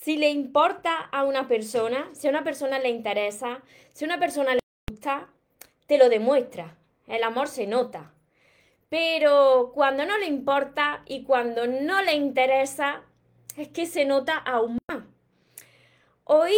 si le importa a una persona, si a una persona le interesa, si a una persona le gusta, te lo demuestra. El amor se nota. Pero cuando no le importa y cuando no le interesa, es que se nota aún más. Hoy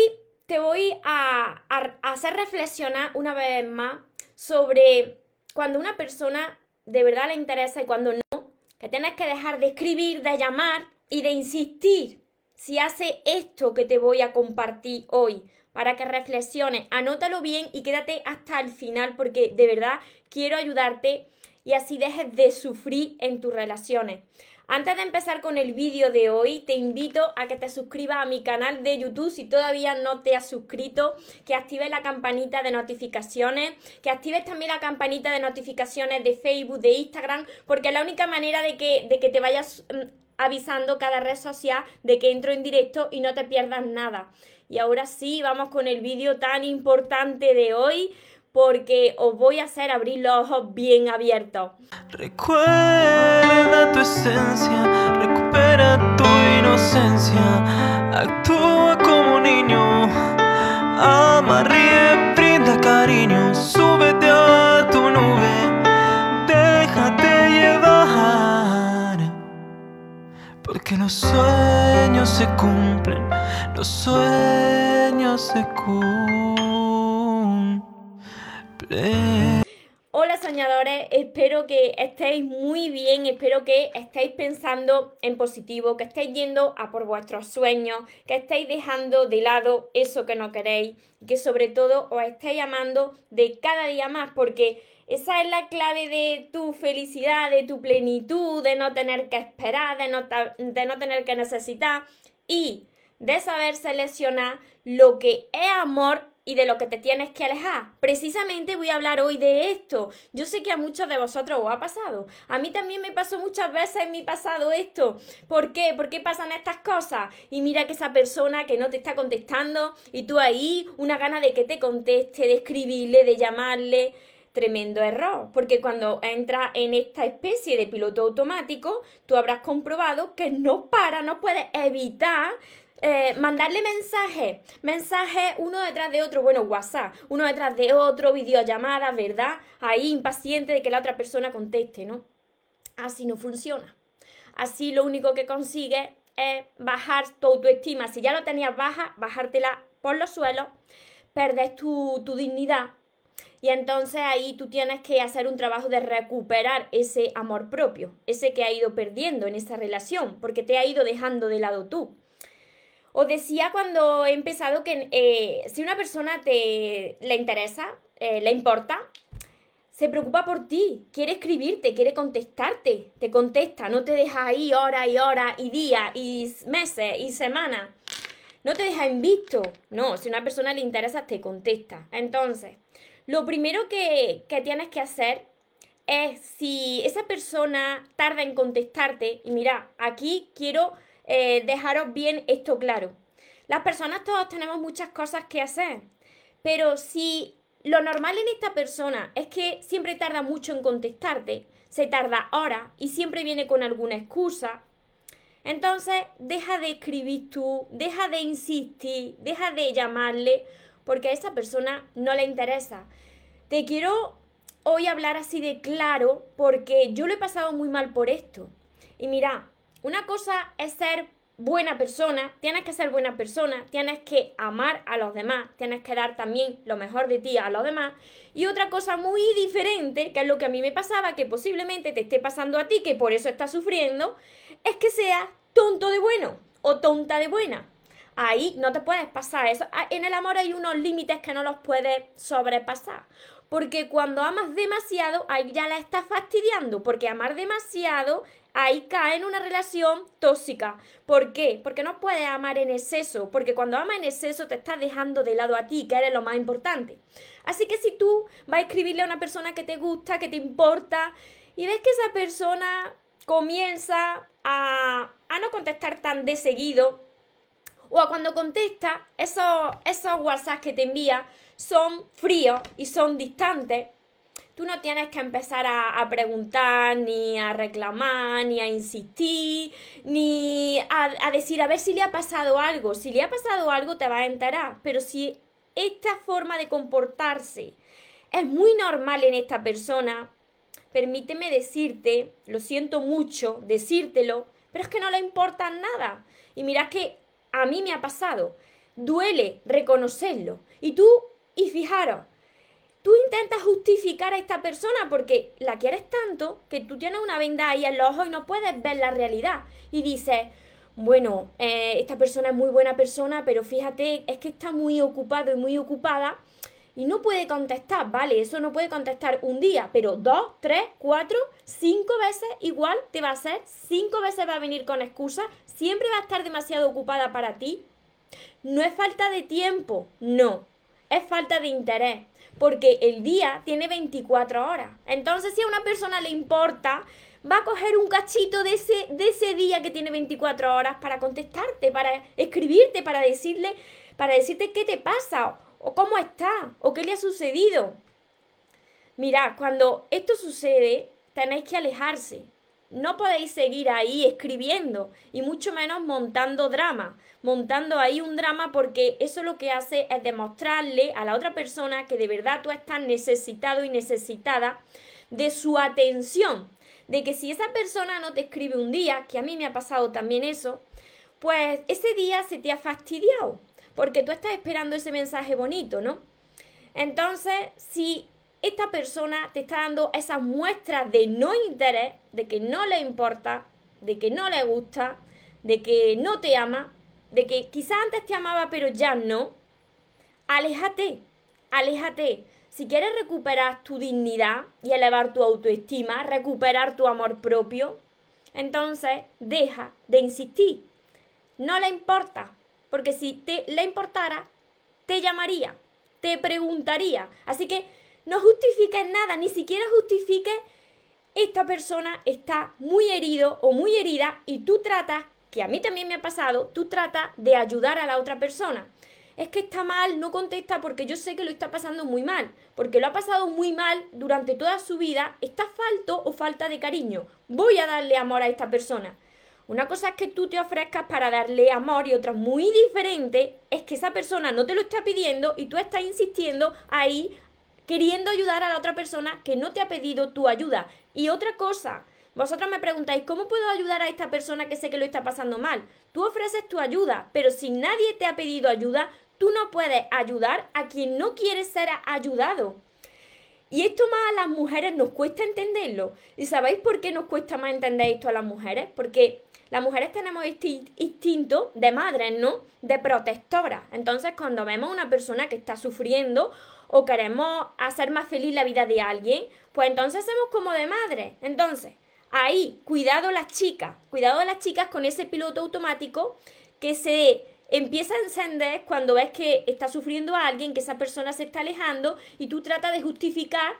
te voy a, hacer reflexionar una vez más sobre cuando una persona de verdad le interesa y cuando no, que tienes que dejar de escribir, de llamar y de insistir si hace esto que te voy a compartir hoy para que reflexiones, anótalo bien y quédate hasta el final porque de verdad quiero ayudarte y así dejes de sufrir en tus relaciones. Antes de empezar con el vídeo de hoy, te invito a que te suscribas a mi canal de YouTube si todavía no te has suscrito, que actives la campanita de notificaciones, que actives también la campanita de notificaciones de Facebook, de Instagram, porque es la única manera de que, de que te vayas mm, avisando cada red social de que entro en directo y no te pierdas nada. Y ahora sí, vamos con el vídeo tan importante de hoy porque os voy a hacer abrir los ojos bien abiertos. Recuerda tu esencia, recupera tu inocencia, actúa como niño, los sueños se cumplen, los sueños se cumplen. Hola soñadores, espero que estéis muy bien, espero que estéis pensando en positivo, que estéis yendo a por vuestros sueños, que estéis dejando de lado eso que no queréis, que sobre todo os estéis amando de cada día más, porque esa es la clave de tu felicidad, de tu plenitud, de no tener que esperar, de no, de no tener que necesitar y de saber seleccionar lo que es amor y de lo que te tienes que alejar. Precisamente voy a hablar hoy de esto. Yo sé que a muchos de vosotros os ha pasado. A mí también me pasó muchas veces en mi pasado esto. ¿Por qué? ¿Por qué pasan estas cosas? Y mira que esa persona que no te está contestando y tú ahí una gana de que te conteste, de escribirle, de llamarle. Tremendo error, porque cuando entras en esta especie de piloto automático, tú habrás comprobado que no para, no puedes evitar eh, mandarle mensajes, mensajes uno detrás de otro, bueno, WhatsApp, uno detrás de otro, videollamadas, ¿verdad? Ahí impaciente de que la otra persona conteste, ¿no? Así no funciona. Así lo único que consigue es bajar tu autoestima. Si ya lo tenías baja, bajártela por los suelos, perdes tu, tu dignidad, y entonces ahí tú tienes que hacer un trabajo de recuperar ese amor propio, ese que ha ido perdiendo en esa relación, porque te ha ido dejando de lado tú. Os decía cuando he empezado que eh, si una persona te le interesa, eh, le importa, se preocupa por ti, quiere escribirte, quiere contestarte, te contesta, no te deja ahí horas y horas y días y meses y semanas. No te deja en visto. No, si una persona le interesa, te contesta. Entonces, lo primero que, tienes que hacer es si esa persona tarda en contestarte, y mira, aquí quiero eh, dejaros bien esto claro. Las personas todos tenemos muchas cosas que hacer, pero si lo normal en esta persona es que siempre tarda mucho en contestarte, se tarda horas y siempre viene con alguna excusa, entonces deja de escribir tú, deja de insistir, deja de llamarle, porque a esa persona no le interesa. Te quiero hoy hablar así de claro porque yo lo he pasado muy mal por esto. Y mira, una cosa es ser buena persona, tienes que ser buena persona, tienes que amar a los demás, tienes que dar también lo mejor de ti a los demás. Y otra cosa muy diferente, que es lo que a mí me pasaba, que posiblemente te esté pasando a ti, que por eso estás sufriendo, es que seas tonto de bueno o tonta de buena. Ahí no te puedes pasar eso. Ah, en el amor hay unos límites que no los puedes sobrepasar. Porque cuando amas demasiado, ahí ya la estás fastidiando. Porque amar demasiado ahí cae en una relación tóxica. ¿Por qué? Porque no puedes amar en exceso, porque cuando amas en exceso te estás dejando de lado a ti, que eres lo más importante. Así que si tú vas a escribirle a una persona que te gusta, que te importa, y ves que esa persona comienza a, a no contestar tan de seguido, o a cuando contesta, esos, esos WhatsApp que te envía son fríos y son distantes, Tú no tienes que empezar a, preguntar, ni a reclamar, ni a insistir, ni a, a, decir a ver si le ha pasado algo. Si le ha pasado algo te vas a enterar. Pero si esta forma de comportarse es muy normal en esta persona, permíteme decirte, lo siento mucho decírtelo, pero es que no le importa nada. Y mira que a mí me ha pasado. Duele reconocerlo. Y tú, y fijaros, tú intentas justificar a esta persona porque la quieres tanto que tú tienes una venda ahí en los ojos y no puedes ver la realidad. Y dices, bueno, eh, esta persona es muy buena persona, pero fíjate, es que está muy ocupado y muy ocupada y no puede contestar, ¿vale? Eso no puede contestar un día, pero dos, tres, cuatro, cinco veces igual te va a hacer, cinco veces va a venir con excusas, siempre va a estar demasiado ocupada para ti. No es falta de tiempo, no, es falta de interés porque el día tiene 24 horas. Entonces, si a una persona le importa, va a coger un cachito de ese, de ese día que tiene 24 horas para contestarte, para escribirte, para decirle, para decirte qué te pasa, o cómo está, o qué le ha sucedido. Mirad, cuando esto sucede, tenéis que alejarse. No podéis seguir ahí escribiendo y mucho menos montando drama, montando ahí un drama porque eso lo que hace es demostrarle a la otra persona que de verdad tú estás necesitado y necesitada de su atención. De que si esa persona no te escribe un día, que a mí me ha pasado también eso, pues ese día se te ha fastidiado, porque tú estás esperando ese mensaje bonito, ¿no? Entonces, si esta persona te está dando esas muestras de no interés, de que no le importa, de que no le gusta, de que no te ama, de que quizás antes te amaba pero ya no, aléjate, aléjate. Si quieres recuperar tu dignidad y elevar tu autoestima, recuperar tu amor propio, entonces deja de insistir. No le importa, porque si te le importara, te llamaría, te preguntaría. Así que no justifiques nada, ni siquiera justifiques esta persona está muy herido o muy herida y tú tratas, que a mí también me ha pasado, tú tratas de ayudar a la otra persona. Es que está mal, no contesta porque yo sé que lo está pasando muy mal, porque lo ha pasado muy mal durante toda su vida, está falto o falta de cariño. Voy a darle amor a esta persona. Una cosa es que tú te ofrezcas para darle amor y otra muy diferente es que esa persona no te lo está pidiendo y tú estás insistiendo ahí queriendo ayudar a la otra persona que no te ha pedido tu ayuda. Y otra cosa, vosotros me preguntáis, ¿cómo puedo ayudar a esta persona que sé que lo está pasando mal? Tú ofreces tu ayuda, pero si nadie te ha pedido ayuda, tú no puedes ayudar a quien no quiere ser ayudado. Y esto más a las mujeres nos cuesta entenderlo. ¿Y sabéis por qué nos cuesta más entender esto a las mujeres? Porque las mujeres tenemos instinto de madres, ¿no? De protectora. Entonces, cuando vemos a una persona que está sufriendo o queremos hacer más feliz la vida de alguien, pues entonces hacemos como de madre. Entonces, ahí, cuidado las chicas, cuidado las chicas con ese piloto automático que se empieza a encender cuando ves que está sufriendo alguien, que esa persona se está alejando y tú tratas de justificar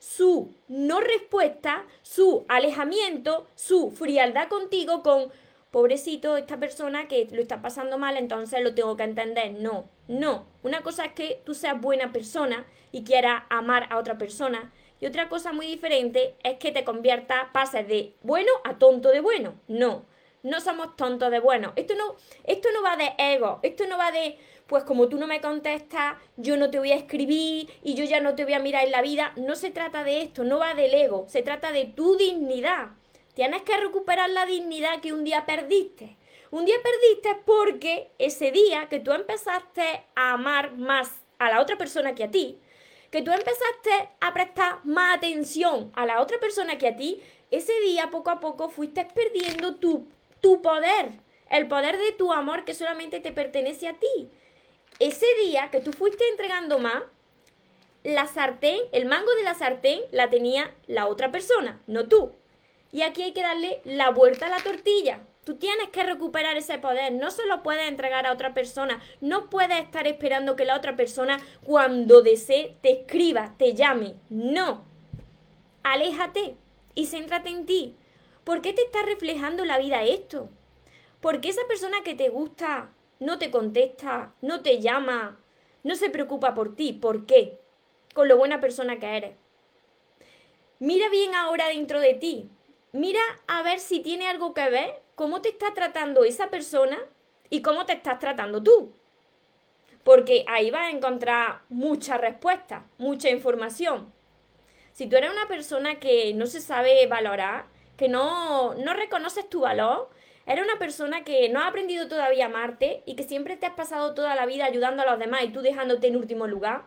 su no respuesta, su alejamiento, su frialdad contigo con pobrecito esta persona que lo está pasando mal, entonces lo tengo que entender. No, no. Una cosa es que tú seas buena persona y quieras amar a otra persona. Y otra cosa muy diferente es que te conviertas, pases de bueno a tonto de bueno. No, no somos tontos de bueno. Esto no, esto no va de ego, esto no va de, pues como tú no me contestas, yo no te voy a escribir y yo ya no te voy a mirar en la vida. No se trata de esto, no va del ego, se trata de tu dignidad. Tienes que recuperar la dignidad que un día perdiste. Un día perdiste porque ese día que tú empezaste a amar más a la otra persona que a ti, que tú empezaste a prestar más atención a la otra persona que a ti, ese día poco a poco fuiste perdiendo tu, tu poder, el poder de tu amor que solamente te pertenece a ti. Ese día que tú fuiste entregando más, la sartén, el mango de la sartén la tenía la otra persona, no tú. Y aquí hay que darle la vuelta a la tortilla. Tú tienes que recuperar ese poder, no se lo puedes entregar a otra persona, no puedes estar esperando que la otra persona cuando desee te escriba, te llame, no. Aléjate y céntrate en ti. ¿Por qué te está reflejando la vida esto? ¿Por qué esa persona que te gusta no te contesta, no te llama, no se preocupa por ti? ¿Por qué? Con lo buena persona que eres. Mira bien ahora dentro de ti. Mira a ver si tiene algo que ver cómo te está tratando esa persona y cómo te estás tratando tú. Porque ahí vas a encontrar muchas respuestas, mucha información. Si tú eres una persona que no se sabe valorar, que no, no reconoces tu valor, eres una persona que no ha aprendido todavía a amarte y que siempre te has pasado toda la vida ayudando a los demás y tú dejándote en último lugar,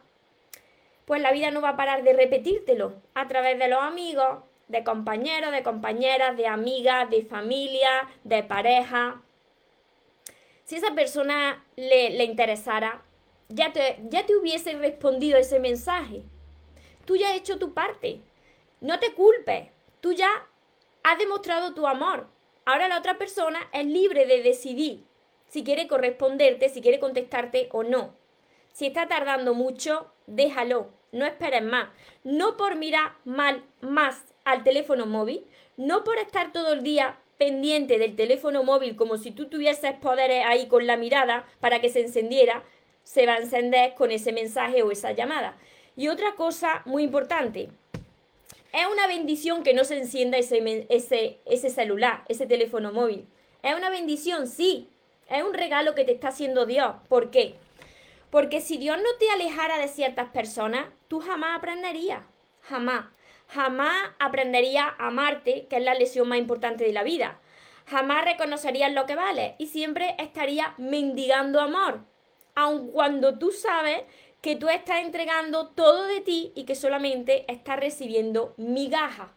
pues la vida no va a parar de repetírtelo a través de los amigos, de compañeros, de compañeras, de amigas, de familia, de pareja. Si esa persona le, le interesara, ya te, ya te hubiese respondido ese mensaje. Tú ya has hecho tu parte. No te culpes. Tú ya has demostrado tu amor. Ahora la otra persona es libre de decidir si quiere corresponderte, si quiere contestarte o no. Si está tardando mucho, déjalo, no esperes más. No por mirar mal más al teléfono móvil, no por estar todo el día pendiente del teléfono móvil como si tú tuvieses poderes ahí con la mirada para que se encendiera, se va a encender con ese mensaje o esa llamada. Y otra cosa muy importante, es una bendición que no se encienda ese, ese, ese celular, ese teléfono móvil. Es una bendición, sí. Es un regalo que te está haciendo Dios. ¿Por qué? Porque si Dios no te alejara de ciertas personas, tú jamás aprenderías. Jamás. Jamás aprenderías a amarte, que es la lesión más importante de la vida. Jamás reconocerías lo que vale y siempre estarías mendigando amor. Aun cuando tú sabes que tú estás entregando todo de ti y que solamente estás recibiendo migaja.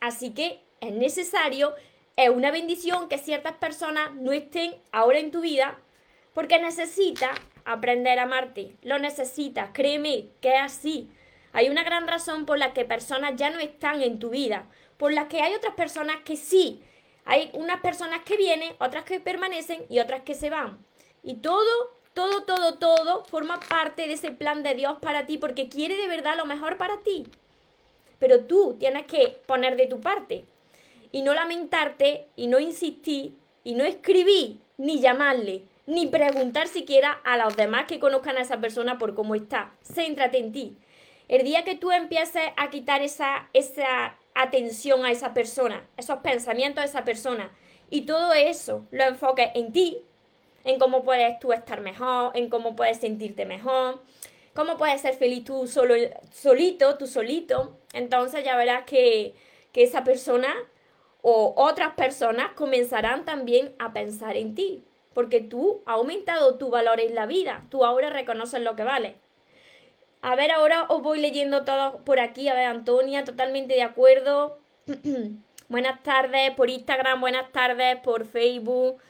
Así que es necesario, es una bendición que ciertas personas no estén ahora en tu vida porque necesitas aprender a amarte, lo necesitas, créeme que es así. Hay una gran razón por la que personas ya no están en tu vida, por la que hay otras personas que sí. Hay unas personas que vienen, otras que permanecen y otras que se van. Y todo todo, todo, todo forma parte de ese plan de Dios para ti porque quiere de verdad lo mejor para ti. Pero tú tienes que poner de tu parte y no lamentarte y no insistir y no escribir ni llamarle ni preguntar siquiera a los demás que conozcan a esa persona por cómo está. Céntrate en ti. El día que tú empieces a quitar esa, esa atención a esa persona, esos pensamientos a esa persona y todo eso lo enfoques en ti, en cómo puedes tú estar mejor, en cómo puedes sentirte mejor, cómo puedes ser feliz tú solo, solito, tú solito. Entonces ya verás que, que esa persona o otras personas comenzarán también a pensar en ti, porque tú has aumentado tu valor en la vida, tú ahora reconoces lo que vale. A ver, ahora os voy leyendo todo por aquí. A ver, Antonia, totalmente de acuerdo. buenas tardes por Instagram, buenas tardes por Facebook.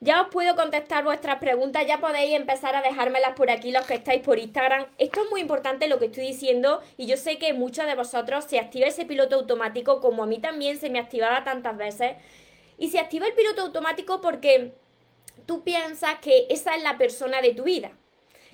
Ya os puedo contestar vuestras preguntas, ya podéis empezar a dejármelas por aquí los que estáis por Instagram. Esto es muy importante lo que estoy diciendo y yo sé que muchos de vosotros se activa ese piloto automático como a mí también se me activaba tantas veces. Y se activa el piloto automático porque tú piensas que esa es la persona de tu vida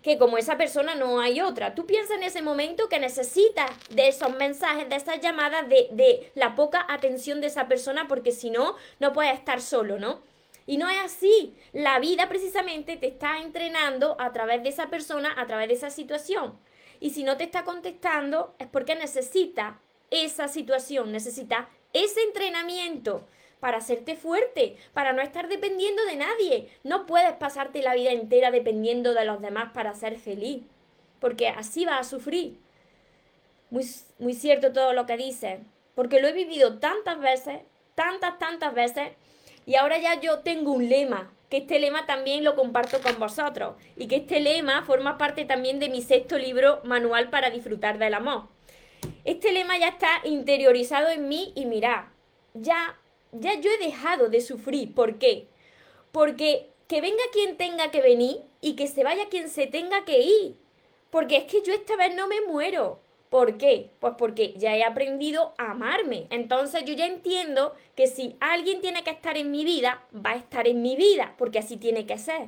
que como esa persona no hay otra. Tú piensas en ese momento que necesitas de esos mensajes, de esas llamadas, de, de la poca atención de esa persona, porque si no, no puedes estar solo, ¿no? Y no es así. La vida precisamente te está entrenando a través de esa persona, a través de esa situación. Y si no te está contestando es porque necesita esa situación, necesita ese entrenamiento para hacerte fuerte, para no estar dependiendo de nadie. No puedes pasarte la vida entera dependiendo de los demás para ser feliz, porque así vas a sufrir. Muy, muy cierto todo lo que dices, porque lo he vivido tantas veces, tantas, tantas veces, y ahora ya yo tengo un lema, que este lema también lo comparto con vosotros y que este lema forma parte también de mi sexto libro, Manual para disfrutar del amor. Este lema ya está interiorizado en mí y mirad, ya, ya yo he dejado de sufrir. ¿Por qué? Porque que venga quien tenga que venir y que se vaya quien se tenga que ir. Porque es que yo esta vez no me muero. ¿Por qué? Pues porque ya he aprendido a amarme. Entonces yo ya entiendo que si alguien tiene que estar en mi vida, va a estar en mi vida, porque así tiene que ser.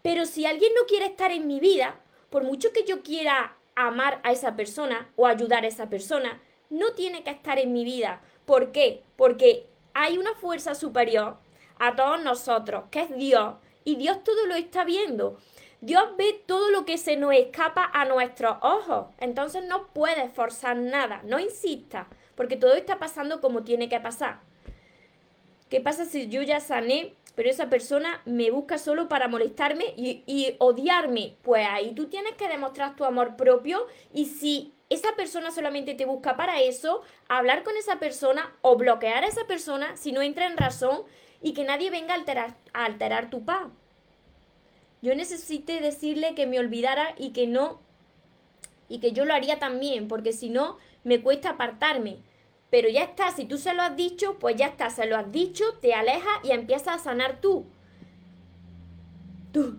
Pero si alguien no quiere estar en mi vida, por mucho que yo quiera amar a esa persona o ayudar a esa persona, no tiene que estar en mi vida. ¿Por qué? Porque hay una fuerza superior a todos nosotros, que es Dios, y Dios todo lo está viendo. Dios ve todo lo que se nos escapa a nuestros ojos. Entonces no puedes forzar nada, no insistas, porque todo está pasando como tiene que pasar. ¿Qué pasa si yo ya sané, pero esa persona me busca solo para molestarme y, odiarme? Pues ahí tú tienes que demostrar tu amor propio y si esa persona solamente te busca para eso, hablar con esa persona o bloquear a esa persona si no entra en razón y que nadie venga a alterar, a alterar tu paz. Yo necesité decirle que me olvidara y que no, y que yo lo haría también, porque si no, me cuesta apartarme. Pero ya está, si tú se lo has dicho, pues ya está, se lo has dicho, te alejas y empiezas a sanar tú. Tu,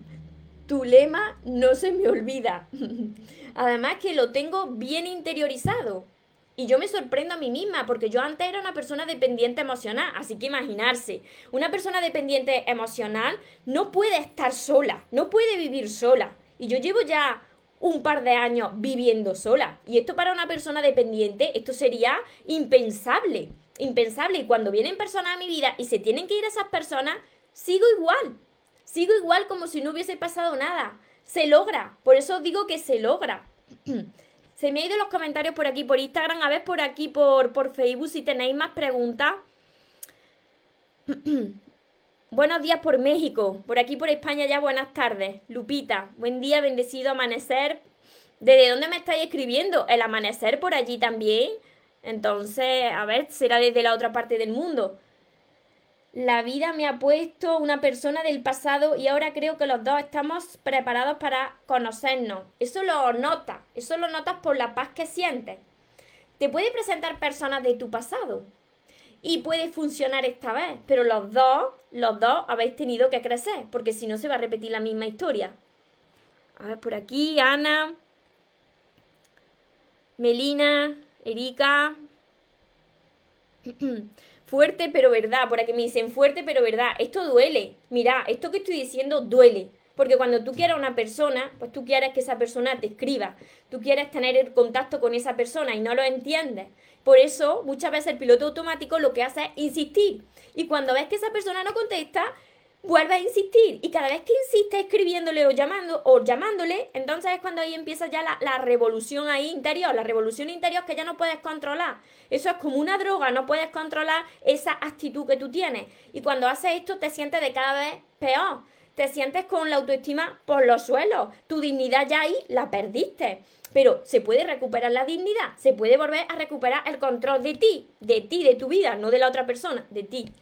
tu lema no se me olvida. Además que lo tengo bien interiorizado. Y yo me sorprendo a mí misma porque yo antes era una persona dependiente emocional, así que imaginarse, una persona dependiente emocional no puede estar sola, no puede vivir sola. Y yo llevo ya un par de años viviendo sola. Y esto para una persona dependiente, esto sería impensable, impensable. Y cuando vienen personas a mi vida y se tienen que ir esas personas, sigo igual, sigo igual como si no hubiese pasado nada. Se logra, por eso digo que se logra. Se me ha ido los comentarios por aquí, por Instagram, a ver por aquí, por, por Facebook, si tenéis más preguntas. Buenos días por México, por aquí por España ya buenas tardes. Lupita, buen día, bendecido amanecer. ¿Desde dónde me estáis escribiendo? El amanecer por allí también. Entonces, a ver, será desde la otra parte del mundo la vida me ha puesto una persona del pasado y ahora creo que los dos estamos preparados para conocernos. Eso lo notas, eso lo notas por la paz que sientes. Te puede presentar personas de tu pasado y puede funcionar esta vez, pero los dos, los dos habéis tenido que crecer, porque si no se va a repetir la misma historia. A ver, por aquí, Ana, Melina, Erika. Fuerte pero verdad, por aquí me dicen fuerte pero verdad. Esto duele. Mira, esto que estoy diciendo duele. Porque cuando tú quieres a una persona, pues tú quieres que esa persona te escriba. Tú quieres tener el contacto con esa persona y no lo entiendes. Por eso, muchas veces el piloto automático lo que hace es insistir. Y cuando ves que esa persona no contesta, vuelve a insistir. Y cada vez que insiste escribiéndole o llamando o llamándole, entonces es cuando ahí empieza ya la, la, revolución ahí interior, la revolución interior que ya no puedes controlar. Eso es como una droga, no puedes controlar esa actitud que tú tienes. Y cuando haces esto te sientes de cada vez peor. Te sientes con la autoestima por los suelos. Tu dignidad ya ahí la perdiste. Pero se puede recuperar la dignidad, se puede volver a recuperar el control de ti, de ti, de tu vida, no de la otra persona, de ti.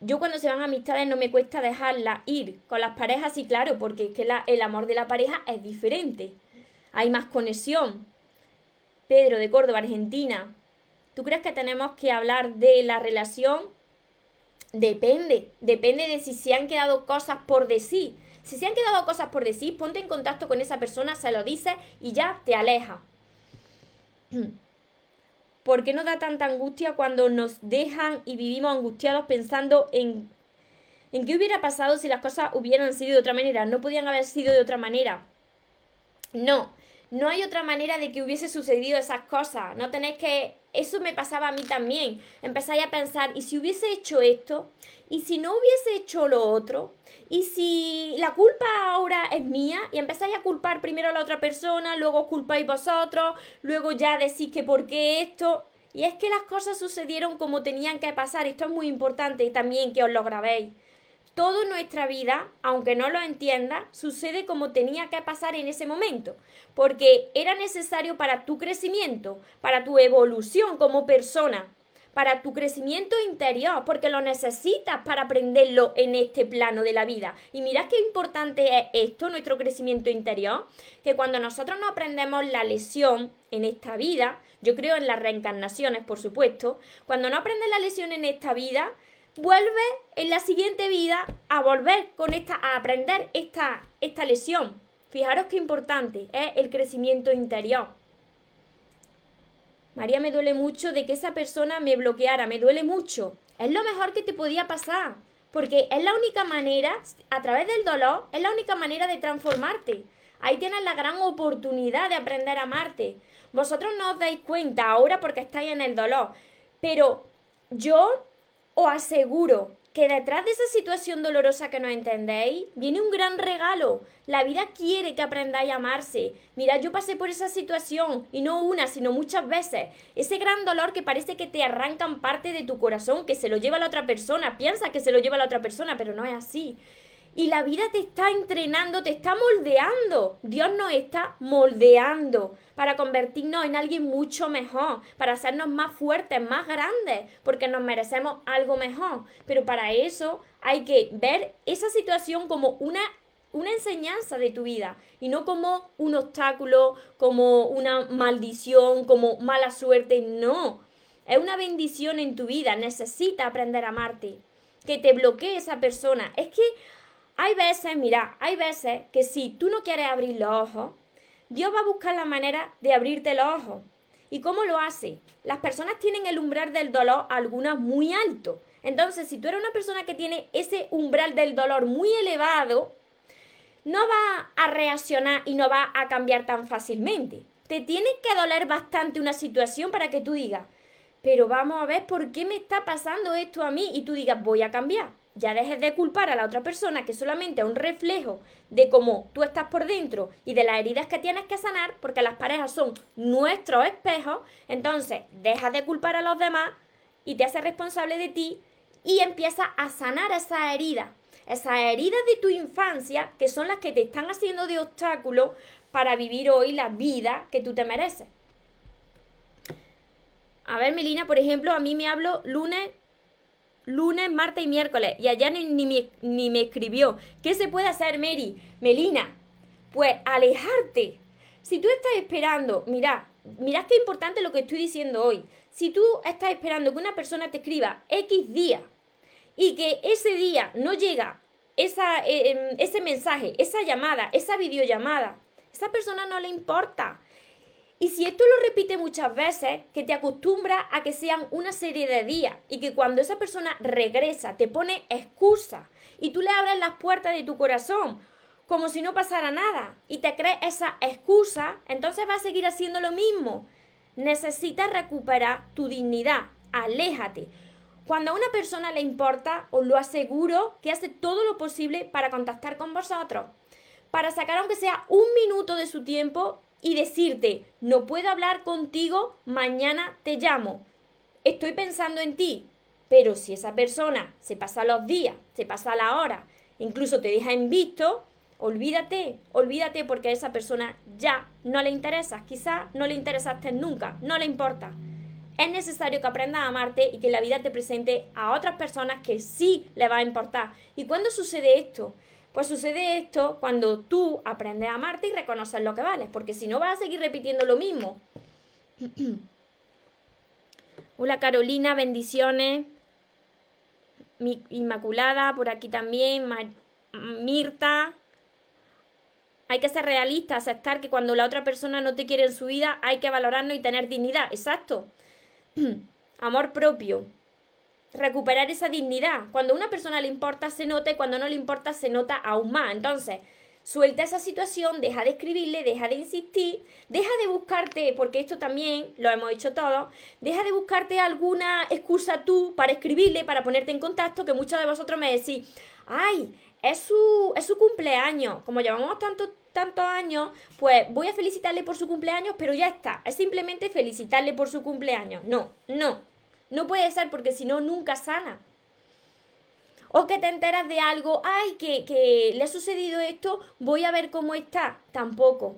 Yo cuando se van amistades no me cuesta dejarla ir. Con las parejas sí, claro, porque es que el amor de la pareja es diferente. Hay más conexión. Pedro de Córdoba, Argentina. ¿Tú crees que tenemos que hablar de la relación? Depende, depende de si se han quedado cosas por decir. Si se han quedado cosas por decir, ponte en contacto con esa persona, se lo dices y ya te aleja. ¿Por qué nos da tanta angustia cuando nos dejan y vivimos angustiados pensando en, en qué hubiera pasado si las cosas hubieran sido de otra manera? No podían haber sido de otra manera. No, no hay otra manera de que hubiese sucedido esas cosas. No tenéis que... Eso me pasaba a mí también. Empezáis a pensar, ¿y si hubiese hecho esto? ¿Y si no hubiese hecho lo otro? ¿Y si la culpa ahora es mía? Y empezáis a culpar primero a la otra persona, luego culpáis vosotros, luego ya decís que por qué esto. Y es que las cosas sucedieron como tenían que pasar. Esto es muy importante también que os lo grabéis. Toda nuestra vida, aunque no lo entienda, sucede como tenía que pasar en ese momento, porque era necesario para tu crecimiento, para tu evolución como persona para tu crecimiento interior, porque lo necesitas para aprenderlo en este plano de la vida. Y mirad qué importante es esto, nuestro crecimiento interior, que cuando nosotros no aprendemos la lesión en esta vida, yo creo en las reencarnaciones, por supuesto, cuando no aprendes la lesión en esta vida, vuelve en la siguiente vida a volver con esta, a aprender esta, esta lesión. Fijaros qué importante es el crecimiento interior. María, me duele mucho de que esa persona me bloqueara, me duele mucho. Es lo mejor que te podía pasar, porque es la única manera, a través del dolor, es la única manera de transformarte. Ahí tienes la gran oportunidad de aprender a amarte. Vosotros no os dais cuenta ahora porque estáis en el dolor, pero yo Os aseguro que detrás de esa situación dolorosa que no entendéis, viene un gran regalo. La vida quiere que aprendáis a amarse. Mira, yo pasé por esa situación, y no una, sino muchas veces. Ese gran dolor que parece que te arrancan parte de tu corazón, que se lo lleva la otra persona. Piensa que se lo lleva la otra persona, pero no es así. Y la vida te está entrenando, te está moldeando. Dios nos está moldeando para convertirnos en alguien mucho mejor, para hacernos más fuertes, más grandes, porque nos merecemos algo mejor. Pero para eso hay que ver esa situación como una una enseñanza de tu vida y no como un obstáculo, como una maldición, como mala suerte, no. Es una bendición en tu vida, necesita aprender a amarte. Que te bloquee esa persona. Es que hay veces, mira, hay veces que si tú no quieres abrir los ojos, Dios va a buscar la manera de abrirte los ojos. ¿Y cómo lo hace? Las personas tienen el umbral del dolor, algunas muy alto. Entonces, si tú eres una persona que tiene ese umbral del dolor muy elevado, no va a reaccionar y no va a cambiar tan fácilmente. Te tiene que doler bastante una situación para que tú digas, pero vamos a ver por qué me está pasando esto a mí y tú digas, voy a cambiar ya dejes de culpar a la otra persona que solamente es un reflejo de cómo tú estás por dentro y de las heridas que tienes que sanar, porque las parejas son nuestros espejos, entonces dejas de culpar a los demás y te haces responsable de ti y empiezas a sanar esas heridas, esas heridas de tu infancia que son las que te están haciendo de obstáculo para vivir hoy la vida que tú te mereces. A ver, Melina, por ejemplo, a mí me hablo lunes, lunes, martes y miércoles. Y allá ni, ni, me, escribió. ¿Qué se puede hacer, Mary? Melina, pues alejarte. Si tú estás esperando, mira, mira qué importante lo que estoy diciendo hoy. Si tú estás esperando que una persona te escriba X día y que ese día no llega esa, eh, em, ese mensaje, esa llamada, esa videollamada, esa persona no le importa. Y si esto lo repite muchas veces, que te acostumbra a que sean una serie de días y que cuando esa persona regresa te pone excusa y tú le abres las puertas de tu corazón como si no pasara nada y te crees esa excusa, entonces va a seguir haciendo lo mismo. Necesitas recuperar tu dignidad, aléjate. Cuando a una persona le importa, os lo aseguro que hace todo lo posible para contactar con vosotros, para sacar aunque sea un minuto de su tiempo y decirte, no puedo hablar contigo, mañana te llamo. Estoy pensando en ti. Pero si esa persona se pasa los días, se pasa la hora, incluso te deja en visto, olvídate, olvídate porque a esa persona ya no le interesa. Quizá no le interesaste nunca, no le importa. Es necesario que aprendas a amarte y que la vida te presente a otras personas que sí le va a importar. ¿Y cuándo sucede esto? Pues sucede esto cuando tú aprendes a amarte y reconoces lo que vales, porque si no vas a seguir repitiendo lo mismo. Hola Carolina, bendiciones. Inmaculada, por aquí también. Mirta. Hay que ser realista, aceptar que cuando la otra persona no te quiere en su vida hay que valorarnos y tener dignidad. Exacto. Amor propio recuperar esa dignidad. Cuando a una persona le importa, se nota y cuando no le importa, se nota aún más. Entonces, suelta esa situación, deja de escribirle, deja de insistir, deja de buscarte, porque esto también lo hemos hecho todos, deja de buscarte alguna excusa tú para escribirle, para ponerte en contacto, que muchos de vosotros me decís, ay, es su, es su cumpleaños, como llevamos tanto, tantos años, pues voy a felicitarle por su cumpleaños, pero ya está, es simplemente felicitarle por su cumpleaños. No, no, no puede ser porque si no, nunca sana. O que te enteras de algo, ay, que, que le ha sucedido esto, voy a ver cómo está. Tampoco.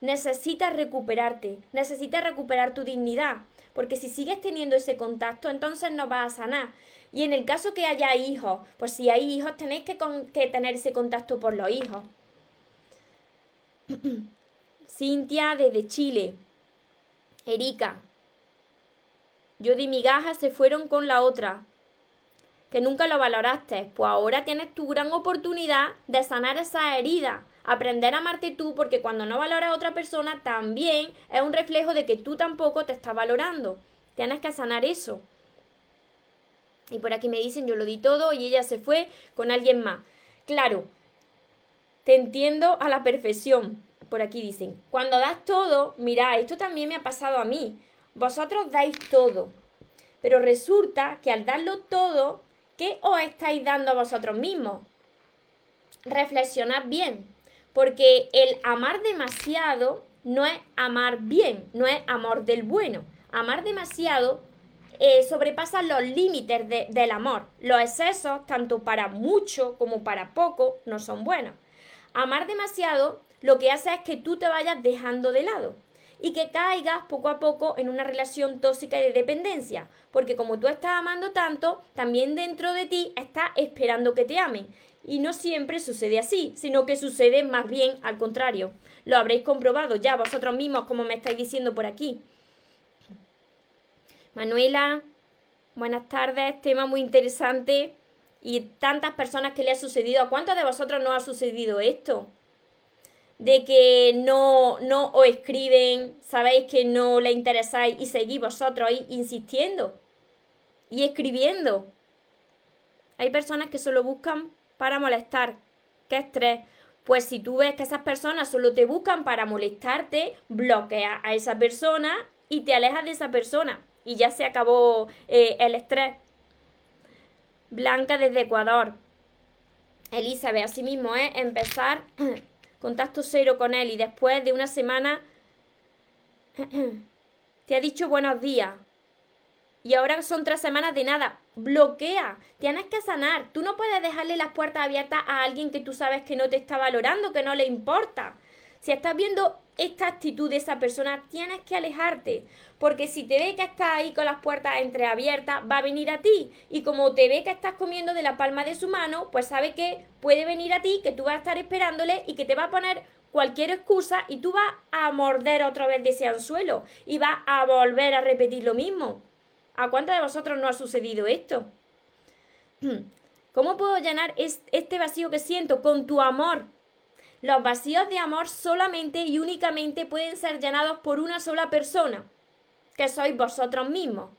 Necesitas recuperarte, necesitas recuperar tu dignidad, porque si sigues teniendo ese contacto, entonces no vas a sanar. Y en el caso que haya hijos, pues si hay hijos, tenéis que, que tener ese contacto por los hijos. Cintia desde Chile. Erika, yo di migajas, se fueron con la otra. Que nunca lo valoraste. Pues ahora tienes tu gran oportunidad de sanar esa herida. Aprender a amarte tú, porque cuando no valoras a otra persona, también es un reflejo de que tú tampoco te estás valorando. Tienes que sanar eso. Y por aquí me dicen, yo lo di todo y ella se fue con alguien más. Claro, te entiendo a la perfección. Por aquí dicen, cuando das todo, mira, esto también me ha pasado a mí. Vosotros dais todo, Pero resulta que al darlo todo, ¿qué os estáis dando a vosotros mismos? Reflexionad bien, porque el amar demasiado no es amar bien, no es amor del bueno. Amar demasiado eh, sobrepasa los límites del amor. Los excesos, tanto para mucho como para poco, no son buenos. Amar demasiado lo que hace es que tú te vayas dejando de lado y que caigas poco a poco en una relación tóxica de dependencia, porque como tú estás amando tanto, también dentro de ti estás esperando que te amen. Y no siempre sucede así, sino que sucede más bien al contrario. Lo habréis comprobado ya vosotros mismos, como me estáis diciendo por aquí. Manuela, buenas tardes, tema muy interesante y tantas personas que le ha sucedido. ¿A cuántos de vosotros no ha sucedido esto? De que no, no os escriben, sabéis que no le interesáis y seguís vosotros ahí insistiendo y escribiendo. Hay personas que solo buscan para molestar. ¿Qué estrés? Pues si tú ves que esas personas solo te buscan para molestarte, bloquea a esa persona y te alejas de esa persona. Y ya se acabó eh, el estrés. Blanca desde Ecuador. Elizabeth, así mismo es empezar contacto cero con él y después de una semana te ha dicho buenos días. Y ahora son tres semanas de nada. Bloquea. Tienes que sanar. Tú no puedes dejarle las puertas abiertas a alguien que tú sabes que no te está valorando, que no le importa. Si estás viendo esta actitud de esa persona, tienes que alejarte. Porque si te ve que estás ahí con las puertas entreabiertas, va a venir a ti. Y como te ve que estás comiendo de la palma de su mano, pues sabe que puede venir a ti, que tú vas a estar esperándole y que te va a poner cualquier excusa y tú vas a morder otra vez de ese anzuelo y vas a volver a repetir lo mismo. ¿A cuántos de vosotros no ha sucedido esto? ¿Cómo puedo llenar este vacío que siento con tu amor? Los vacíos de amor solamente y únicamente pueden ser llenados por una sola persona, que sois vosotros mismos.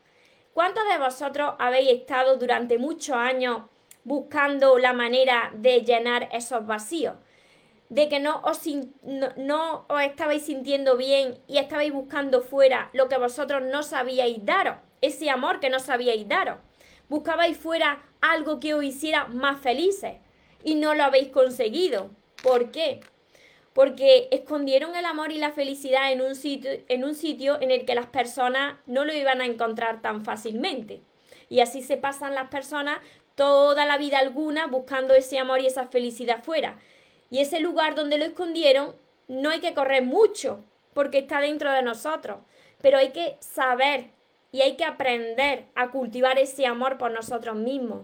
¿Cuántos de vosotros habéis estado durante muchos años buscando la manera de llenar esos vacíos? De que no os, no os estabais sintiendo bien y estabais buscando fuera lo que vosotros no sabíais daros ese amor que no sabíais daros. Buscabais fuera algo que os hiciera más felices y no lo habéis conseguido. ¿Por qué? Porque escondieron el amor y la felicidad en un sitio en, un sitio en el que las personas no lo iban a encontrar tan fácilmente. Y así se pasan las personas toda la vida alguna buscando ese amor y esa felicidad fuera. Y ese lugar donde lo escondieron no hay que correr mucho porque está dentro de nosotros, pero hay que saber y hay que aprender a cultivar ese amor por nosotros mismos.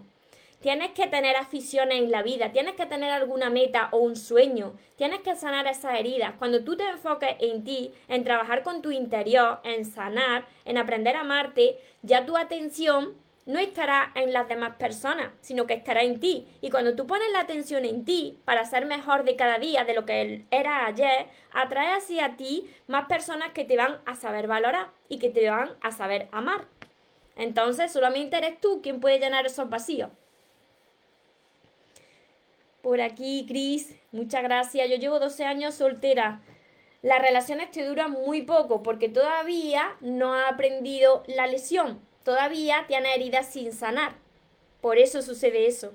Tienes que tener aficiones en la vida, tienes que tener alguna meta o un sueño, tienes que sanar esas heridas. Cuando tú te enfoques en ti, en trabajar con tu interior, en sanar, en aprender a amarte, ya tu atención no estará en las demás personas, sino que estará en ti. Y cuando tú pones la atención en ti para ser mejor de cada día de lo que era ayer, atrae hacia ti más personas que te van a saber valorar y que te van a saber amar. Entonces solamente eres tú quien puede llenar esos vacíos. Por aquí, Cris, muchas gracias. Yo llevo 12 años soltera. Las relaciones te duran muy poco porque todavía no ha aprendido la lesión todavía tiene heridas sin sanar. Por eso sucede eso.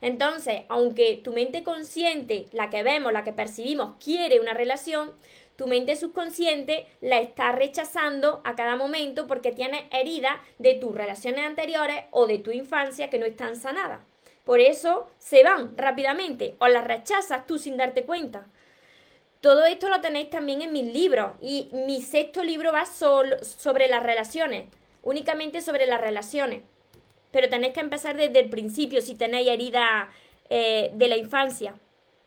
Entonces, aunque tu mente consciente, la que vemos, la que percibimos, quiere una relación, tu mente subconsciente la está rechazando a cada momento porque tiene heridas de tus relaciones anteriores o de tu infancia que no están sanadas. Por eso se van rápidamente o las rechazas tú sin darte cuenta. Todo esto lo tenéis también en mis libros y mi sexto libro va sobre las relaciones únicamente sobre las relaciones. Pero tenéis que empezar desde el principio si tenéis heridas eh, de la infancia.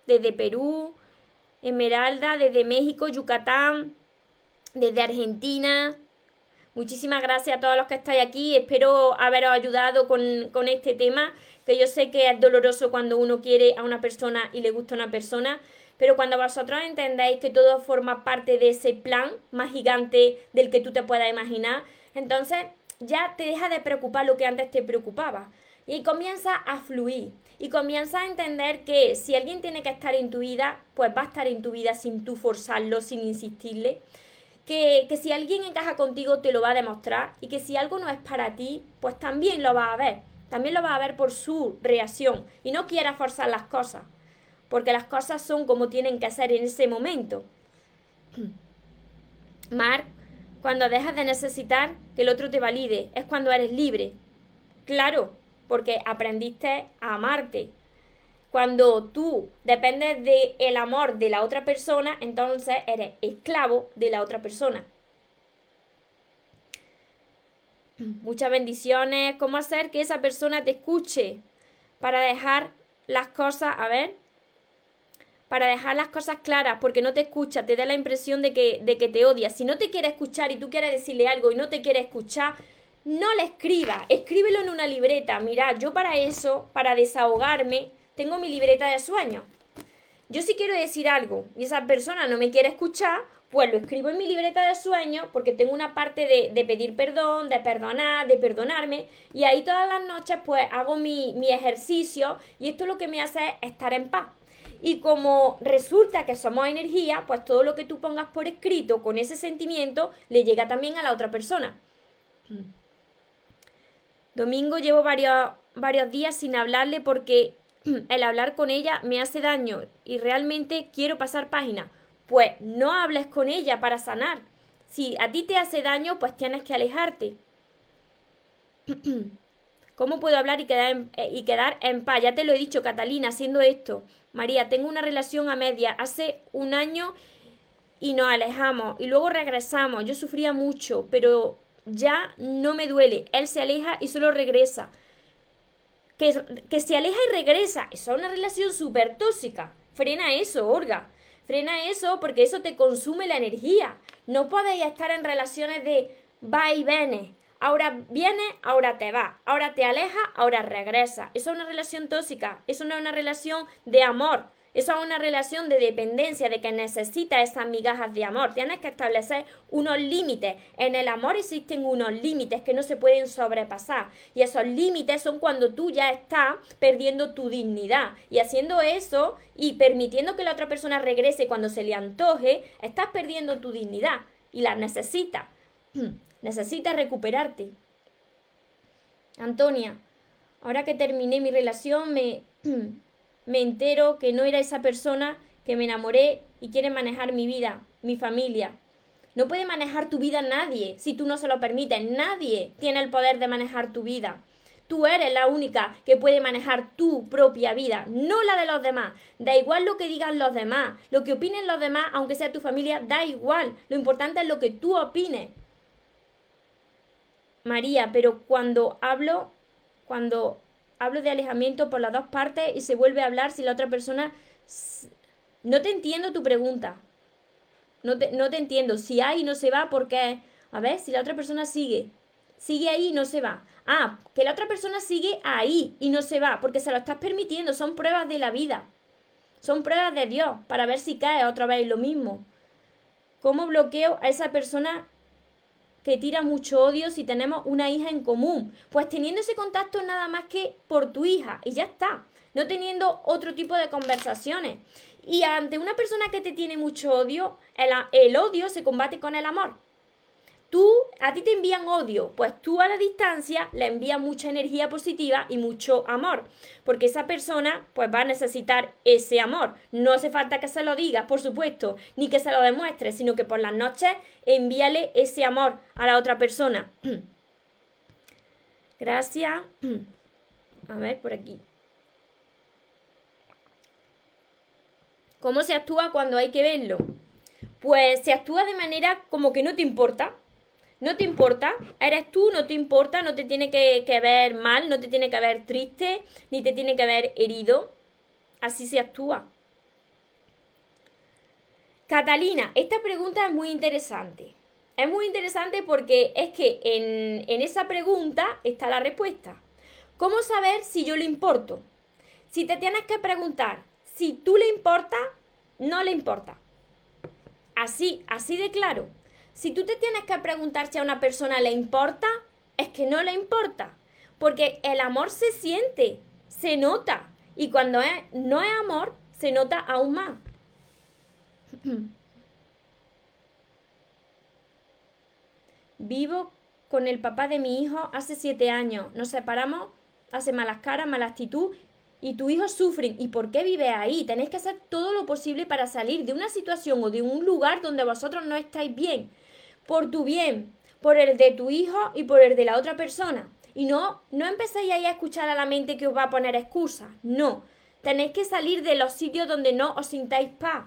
Desde Perú, Esmeralda, desde México, Yucatán, desde Argentina. Muchísimas gracias a todos los que estáis aquí. Espero haberos ayudado con, con este tema, que yo sé que es doloroso cuando uno quiere a una persona y le gusta a una persona. Pero cuando vosotros entendéis que todo forma parte de ese plan más gigante del que tú te puedas imaginar, entonces ya te deja de preocupar lo que antes te preocupaba y comienza a fluir y comienza a entender que si alguien tiene que estar en tu vida, pues va a estar en tu vida sin tú forzarlo, sin insistirle. que, que si alguien encaja contigo te lo va a demostrar y que si algo no es para ti, pues también lo va a ver. También lo va a ver por su reacción y no quiera forzar las cosas, porque las cosas son como tienen que ser en ese momento. Mar, cuando dejas de necesitar que el otro te valide, es cuando eres libre. Claro, porque aprendiste a amarte. Cuando tú dependes del el amor de la otra persona, entonces eres esclavo de la otra persona. Muchas bendiciones. ¿Cómo hacer que esa persona te escuche? Para dejar las cosas, a ver, para dejar las cosas claras, porque no te escucha, te da la impresión de que, de que te odia. Si no te quiere escuchar y tú quieres decirle algo y no te quiere escuchar, no le escriba, escríbelo en una libreta. Mira, yo para eso, para desahogarme, tengo mi libreta de sueños. Yo si quiero decir algo y esa persona no me quiere escuchar, pues lo escribo en mi libreta de sueños porque tengo una parte de, pedir perdón, de perdonar, de perdonarme y ahí todas las noches pues hago mi, mi ejercicio y esto lo que me hace es estar en paz. Y como resulta que somos energía, pues todo lo que tú pongas por escrito con ese sentimiento le llega también a la otra persona. Domingo llevo varios, varios días sin hablarle porque el hablar con ella me hace daño y realmente quiero pasar página. Pues no hables con ella para sanar. Si a ti te hace daño, pues tienes que alejarte. ¿Cómo puedo hablar y quedar, en, eh, y quedar en paz? Ya te lo he dicho, Catalina, haciendo esto. María, tengo una relación a media. Hace un año y nos alejamos y luego regresamos. Yo sufría mucho, pero ya no me duele. Él se aleja y solo regresa. Que, que se aleja y regresa. Eso es una relación súper tóxica. Frena eso, Orga. Frena eso porque eso te consume la energía. No podéis estar en relaciones de va y viene. Ahora viene, ahora te va. Ahora te aleja, ahora regresa. Eso es una relación tóxica. Eso no es una relación de amor. Eso es una relación de dependencia, de que necesitas esas migajas de amor. Tienes que establecer unos límites. En el amor existen unos límites que no se pueden sobrepasar. Y esos límites son cuando tú ya estás perdiendo tu dignidad. Y haciendo eso y permitiendo que la otra persona regrese cuando se le antoje, estás perdiendo tu dignidad. Y la necesitas. necesitas recuperarte. Antonia, ahora que terminé mi relación, me me entero que no era esa persona que me enamoré y quiere manejar mi vida, mi familia. No puede manejar tu vida nadie si tú no se lo permites. Nadie tiene el poder de manejar tu vida. Tú eres la única que puede manejar tu propia vida, no la de los demás. Da igual lo que digan los demás, lo que opinen los demás, aunque sea tu familia, da igual. Lo importante es lo que tú opines. María, pero cuando hablo, cuando hablo de alejamiento por las dos partes y se vuelve a hablar si la otra persona... No te entiendo tu pregunta. No te, no te entiendo. Si hay y no se va, ¿por qué? A ver, si la otra persona sigue. Sigue ahí y no se va. Ah, que la otra persona sigue ahí y no se va, porque se lo estás permitiendo. Son pruebas de la vida. Son pruebas de Dios para ver si cae otra vez lo mismo. ¿Cómo bloqueo a esa persona que tira mucho odio si tenemos una hija en común. Pues teniendo ese contacto nada más que por tu hija y ya está. No teniendo otro tipo de conversaciones. Y ante una persona que te tiene mucho odio, el, el odio se combate con el amor. Tú, a ti te envían odio, pues tú a la distancia le envías mucha energía positiva y mucho amor, porque esa persona pues va a necesitar ese amor. No hace falta que se lo digas, por supuesto, ni que se lo demuestres, sino que por las noches envíale ese amor a la otra persona. Gracias. A ver, por aquí. ¿Cómo se actúa cuando hay que verlo? Pues se actúa de manera como que no te importa, no te importa, eres tú, no te importa, no te tiene que, ver mal, no te tiene que ver triste, ni te tiene que ver herido. Así se actúa. Catalina, esta pregunta es muy interesante. Es muy interesante porque es que en, en, esa pregunta está la respuesta. ¿Cómo saber si yo le importo? Si te tienes que preguntar si tú le importa, no le importa. Así, así de claro. Si tú te tienes que preguntar si a una persona le importa, es que no le importa. Porque el amor se siente, se nota. Y cuando no es amor, se nota aún más. vivo con el papá de mi hijo hace siete años. Nos separamos, hace malas caras, mala actitud y tu hijo sufre. ¿Y por qué vive ahí? Tenéis que hacer todo lo posible para salir de una situación o de un lugar donde vosotros no estáis bien. Por tu bien, por el de tu hijo y por el de la otra persona. Y no, no empecéis ahí a escuchar a la mente que os va a poner excusas. No. Tenéis que salir de los sitios donde no os sintáis paz.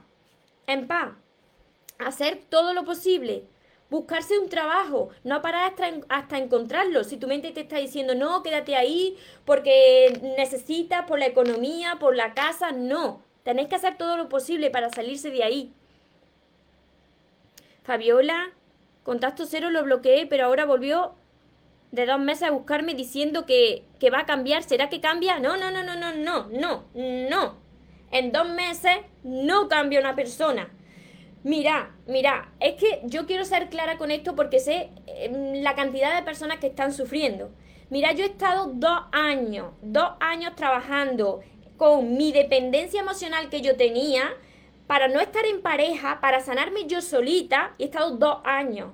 En paz. Hacer todo lo posible buscarse un trabajo, no parar hasta, hasta, encontrarlo. Si tu mente te está diciendo, no, quédate ahí porque necesitas por la economía, por la casa, no. Tenéis que hacer todo lo posible para salirse de ahí. Fabiola, contacto cero lo bloqueé, pero ahora volvió de dos meses a buscarme diciendo que, que va a cambiar. ¿Será que cambia? No, no, no, no, no, no, no, no. En dos meses no cambia una persona. Mira, mira, es que yo quiero ser clara con esto porque sé em, la cantidad de personas que están sufriendo. Mira, yo he estado dos años, dos años trabajando con mi dependencia emocional que yo tenía para no estar en pareja, para sanarme yo solita y he estado dos años.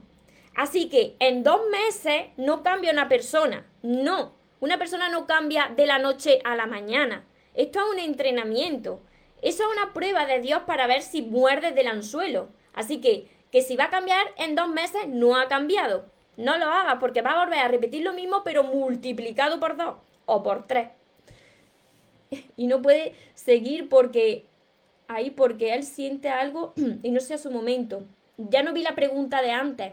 Así que en dos meses no cambia una persona. No, una persona no cambia de la noche a la mañana. Esto es un entrenamiento. Eso es una prueba de Dios para ver si muerde del anzuelo. Así que, que si va a cambiar en dos meses, no ha cambiado. No lo haga porque va a volver a repetir lo mismo, pero multiplicado por dos o por tres. Y no puede seguir porque ahí, porque él siente algo y no sea su momento. Ya no vi la pregunta de antes.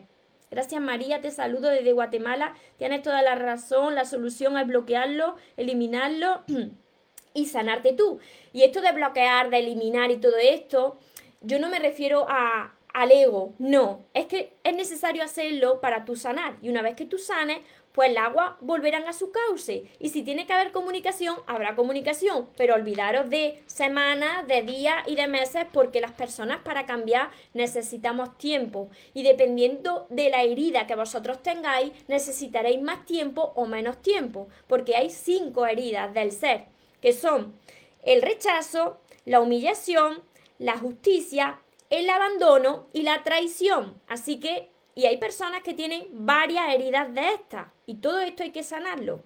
Gracias María, te saludo desde Guatemala. Tienes toda la razón, la solución es bloquearlo, eliminarlo y sanarte tú. Y esto de bloquear, de eliminar y todo esto, yo no me refiero a, al ego, no, es que es necesario hacerlo para tú sanar. Y una vez que tú sanes, pues el agua volverán a su cauce. Y si tiene que haber comunicación, habrá comunicación. Pero olvidaros de semanas, de días y de meses, porque las personas para cambiar necesitamos tiempo. Y dependiendo de la herida que vosotros tengáis, necesitaréis más tiempo o menos tiempo. Porque hay cinco heridas del ser que son el rechazo, la humillación, la justicia, el abandono y la traición. Así que, y hay personas que tienen varias heridas de estas, y todo esto hay que sanarlo.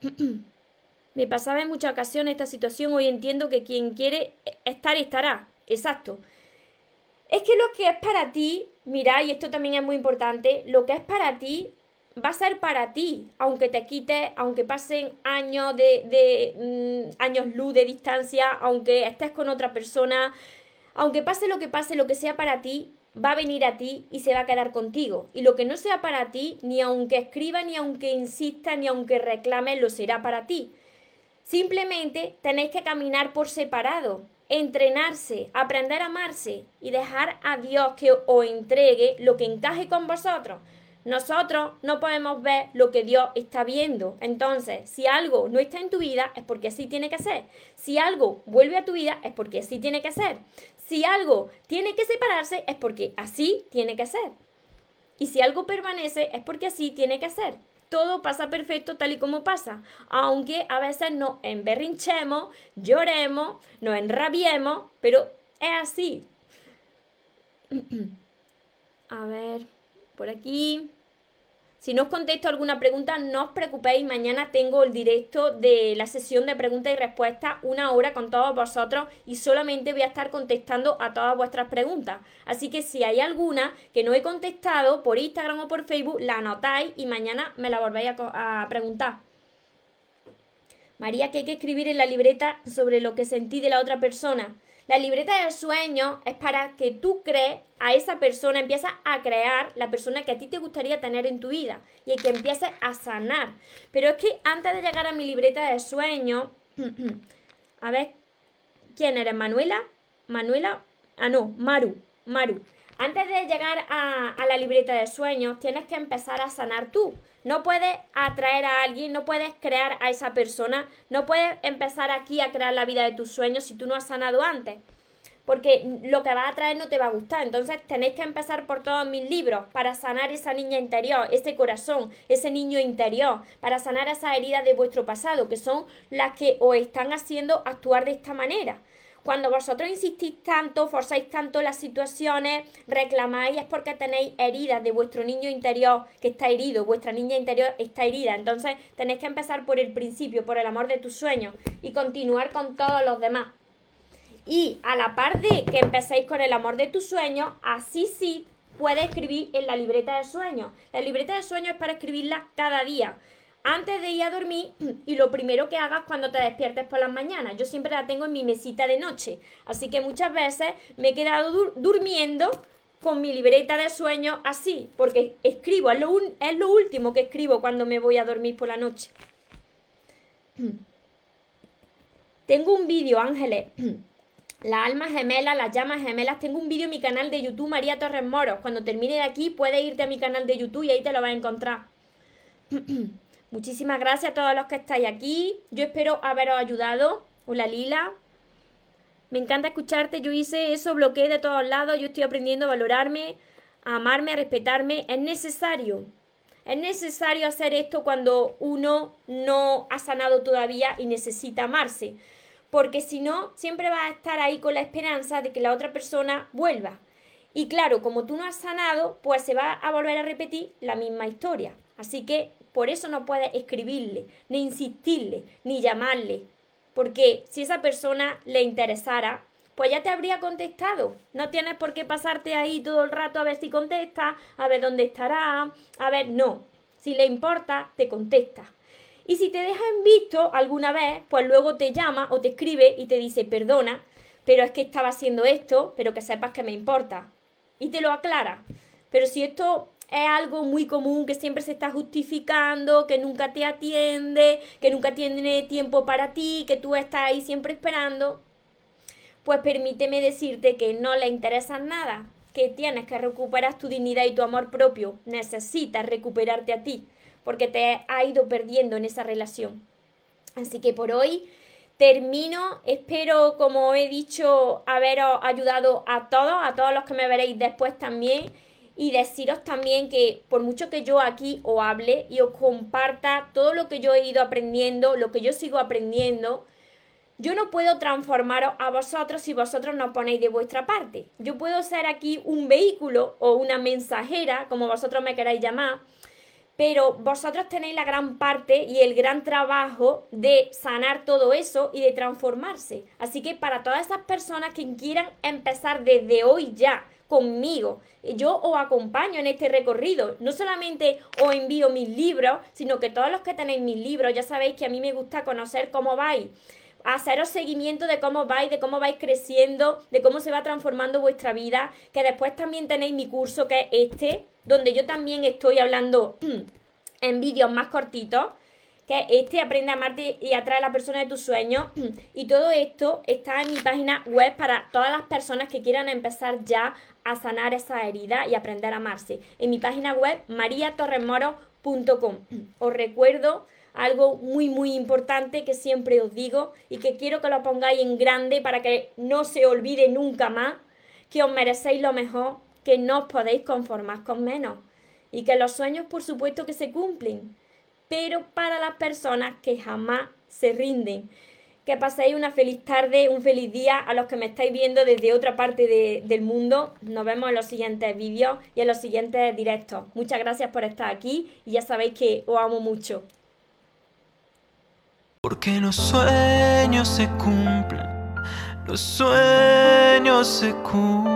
Me pasaba en muchas ocasiones esta situación, hoy entiendo que quien quiere estar estará. Exacto. Es que lo que es para ti, mira, y esto también es muy importante, lo que es para ti va a ser para ti, aunque te quite, aunque pasen años de, de mm, años luz de distancia, aunque estés con otra persona, aunque pase lo que pase, lo que sea para ti, va a venir a ti y se va a quedar contigo. Y lo que no sea para ti, ni aunque escriba, ni aunque insista, ni aunque reclame, lo será para ti. Simplemente tenéis que caminar por separado, entrenarse, aprender a amarse y dejar a Dios que os entregue lo que encaje con vosotros. Nosotros no podemos ver lo que Dios está viendo. Entonces, si algo no está en tu vida, es porque así tiene que ser. Si algo vuelve a tu vida, es porque así tiene que ser. Si algo tiene que separarse, es porque así tiene que ser. Y si algo permanece, es porque así tiene que ser. Todo pasa perfecto tal y como pasa. Aunque a veces nos emberrinchemos, lloremos, nos enrabiemos, pero es así. a ver, por aquí. Si no os contesto alguna pregunta, no os preocupéis. Mañana tengo el directo de la sesión de preguntas y respuestas, una hora con todos vosotros y solamente voy a estar contestando a todas vuestras preguntas. Así que si hay alguna que no he contestado por Instagram o por Facebook, la anotáis y mañana me la volvéis a, a preguntar. María, que hay que escribir en la libreta sobre lo que sentí de la otra persona. La libreta del sueño es para que tú crees a esa persona, empiezas a crear la persona que a ti te gustaría tener en tu vida y que empieces a sanar. Pero es que antes de llegar a mi libreta del sueño, a ver, ¿quién eres? ¿Manuela? ¿Manuela? Ah, no, Maru, Maru. Antes de llegar a, la libreta de sueños, tienes que empezar a sanar tú. No puedes atraer a alguien, no puedes crear a esa persona, no puedes empezar aquí a crear la vida de tus sueños si tú no has sanado antes. Porque lo que va a traer no te va a gustar. Entonces tenéis que empezar por todos mis libros para sanar esa niña interior, ese corazón, ese niño interior, para sanar esas heridas de vuestro pasado, que son las que os están haciendo actuar de esta manera. Cuando vosotros insistís tanto, forzáis tanto las situaciones, reclamáis, es porque tenéis heridas de vuestro niño interior que está herido, vuestra niña interior está herida. Entonces tenéis que empezar por el principio, por el amor de tus sueños y continuar con todos los demás. Y a la par de que empecéis con el amor de tus sueños, así sí puedes escribir en la libreta de sueños. La libreta de sueños es para escribirla cada día antes de ir a dormir y lo primero que hagas cuando te despiertes por las mañanas. Yo siempre la tengo en mi mesita de noche, así que muchas veces me he quedado durmiendo con mi libreta de sueños así, porque escribo, es lo, es lo último que escribo cuando me voy a dormir por la noche. Tengo un vídeo, Ángeles. Las almas gemelas, las llamas gemelas. Tengo un vídeo en mi canal de YouTube, María Torres Moros. Cuando termine de aquí, puedes irte a mi canal de YouTube y ahí te lo vas a encontrar. Muchísimas gracias a todos los que estáis aquí. Yo espero haberos ayudado. Hola Lila. Me encanta escucharte. Yo hice eso, bloqueé de todos lados. Yo estoy aprendiendo a valorarme, a amarme, a respetarme. Es necesario. Es necesario hacer esto cuando uno no ha sanado todavía y necesita amarse. Porque si no, siempre vas a estar ahí con la esperanza de que la otra persona vuelva. Y claro, como tú no has sanado, pues se va a volver a repetir la misma historia. Así que por eso no puedes escribirle, ni insistirle, ni llamarle. Porque si esa persona le interesara, pues ya te habría contestado. No tienes por qué pasarte ahí todo el rato a ver si contesta, a ver dónde estará, a ver, no. Si le importa, te contesta. Y si te deja en visto alguna vez, pues luego te llama o te escribe y te dice, perdona, pero es que estaba haciendo esto, pero que sepas que me importa. Y te lo aclara. Pero si esto es algo muy común que siempre se está justificando, que nunca te atiende, que nunca tiene tiempo para ti, que tú estás ahí siempre esperando, pues permíteme decirte que no le interesa nada, que tienes que recuperar tu dignidad y tu amor propio, necesitas recuperarte a ti, porque te ha ido perdiendo en esa relación. Así que por hoy termino, espero, como he dicho, haberos ayudado a todos, a todos los que me veréis después también y deciros también que por mucho que yo aquí os hable y os comparta todo lo que yo he ido aprendiendo, lo que yo sigo aprendiendo, yo no puedo transformaros a vosotros si vosotros no ponéis de vuestra parte. Yo puedo ser aquí un vehículo o una mensajera, como vosotros me queráis llamar, pero vosotros tenéis la gran parte y el gran trabajo de sanar todo eso y de transformarse. Así que para todas esas personas que quieran empezar desde hoy ya, conmigo. Yo os acompaño en este recorrido. No solamente os envío mis libros, sino que todos los que tenéis mis libros, ya sabéis que a mí me gusta conocer cómo vais haceros seguimiento de cómo vais, de cómo vais creciendo, de cómo se va transformando vuestra vida, que después también tenéis mi curso que es este, donde yo también estoy hablando en vídeos más cortitos, que este Aprende a amarte y atrae a la persona de tus sueños. Y todo esto está en mi página web para todas las personas que quieran empezar ya a sanar esa herida y aprender a amarse. En mi página web mariatorremoro.com. Os recuerdo algo muy muy importante que siempre os digo y que quiero que lo pongáis en grande para que no se olvide nunca más que os merecéis lo mejor, que no os podéis conformar con menos y que los sueños por supuesto que se cumplen pero para las personas que jamás se rinden. Que paséis una feliz tarde, un feliz día a los que me estáis viendo desde otra parte del mundo. Nos vemos en los siguientes vídeos y en los siguientes directos. Muchas gracias por estar aquí y ya sabéis que os amo mucho. Porque los sueños se cumplen, los sueños se cumplen.